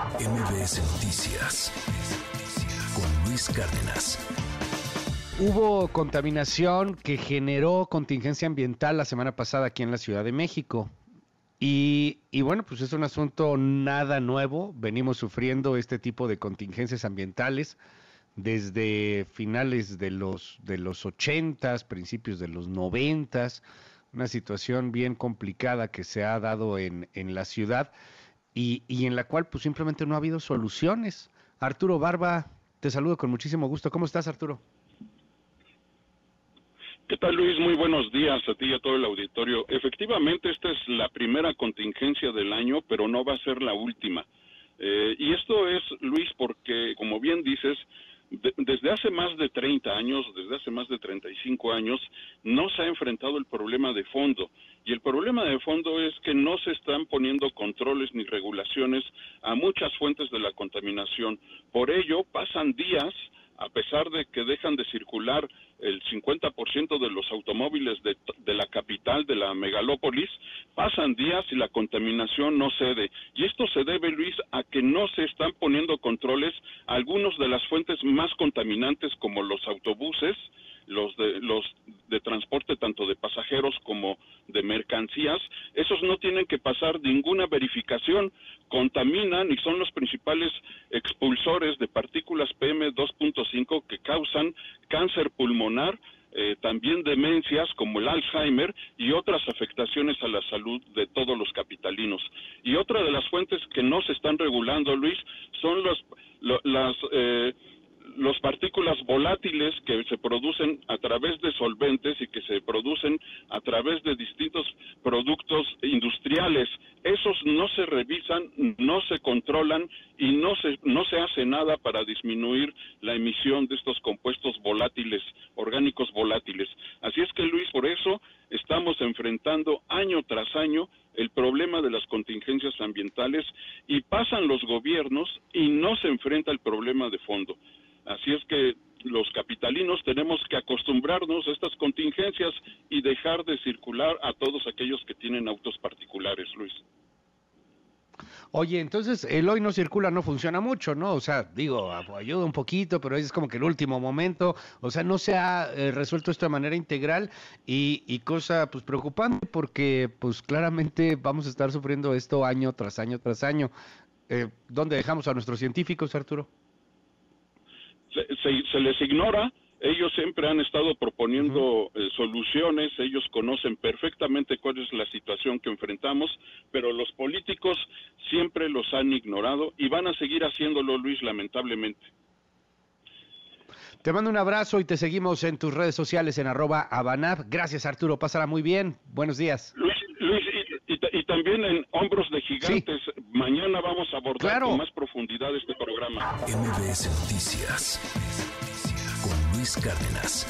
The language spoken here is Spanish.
MBS Noticias con Luis Cárdenas. Hubo contaminación que generó contingencia ambiental la semana pasada aquí en la Ciudad de México. Y, bueno, pues es un asunto nada nuevo. Venimos sufriendo este tipo de contingencias ambientales desde finales de los, de los 80, principios de los 90, una situación bien complicada que se ha dado en, en la ciudad y, y, en la cual pues simplemente no ha habido soluciones. Arturo Barba, te saludo con muchísimo gusto. ¿Cómo estás, Arturo? ¿Qué tal, Luis? Muy buenos días a ti y a todo el auditorio. Efectivamente, esta es la primera contingencia del año, pero no va a ser la última. Eh, y esto es, Luis, porque, como bien dices, de, desde hace más de 30 años, desde hace más de 35 años, no se ha enfrentado el problema de fondo. Y el problema de fondo es que no se están poniendo controles ni regulaciones a muchas fuentes de la contaminación. Por ello, pasan días a pesar de que dejan de circular el 50% de los automóviles de, de, la capital, de la megalópolis, pasan días y la contaminación no cede. Y esto se debe, Luis, a que no se están poniendo controles a algunos de las fuentes más contaminantes como los autobuses, los de los de transporte tanto de pasajeros como de mercancías, esos no tienen que pasar ninguna verificación, contaminan y son los principales expulsores de partículas PM 2.5 que causan cáncer pulmonar, eh, también demencias como el Alzheimer y otras afectaciones a la salud de todos los capitalinos. Y otra de las fuentes que no se están regulando, Luis, son los, lo, las eh, los partículas volátiles que se producen a través de solventes y que se producen a través de distintos productos industriales. Esos no se revisan, no se controlan y no se, no se hace nada para disminuir la emisión de estos compuestos volátiles, orgánicos volátiles. Así es que, Luis, por eso estamos enfrentando año tras año el problema de las contingencias ambientales y pasan los gobiernos y no se enfrenta el problema de fondo. Así es que los capitalinos tenemos que acostumbrarnos a estas contingencias y dejar de circular a todos aquellos que tienen autos particulares, Luis. Oye, entonces el hoy no circula no funciona mucho, ¿no? O sea, digo, ayuda un poquito, pero es como que el último momento, o sea, no se ha eh, resuelto esto de manera integral y, y, cosa pues preocupante porque pues claramente vamos a estar sufriendo esto año tras año tras año. Eh, ¿Dónde dejamos a nuestros científicos, Arturo? Se, se, se les ignora, ellos siempre han estado proponiendo uh -huh. eh, soluciones, ellos conocen perfectamente cuál es la situación que enfrentamos, pero los políticos siempre los han ignorado y van a seguir haciéndolo, Luis, lamentablemente. Te mando un abrazo y te seguimos en tus redes sociales en arroba abanab. Gracias Arturo, pásala muy bien. Buenos días. Luis, Luis y, y, y, también en Hombros de Gigantes, sí. Abordar claro. con más profundidad este programa. MBS Noticias con Luis Cárdenas.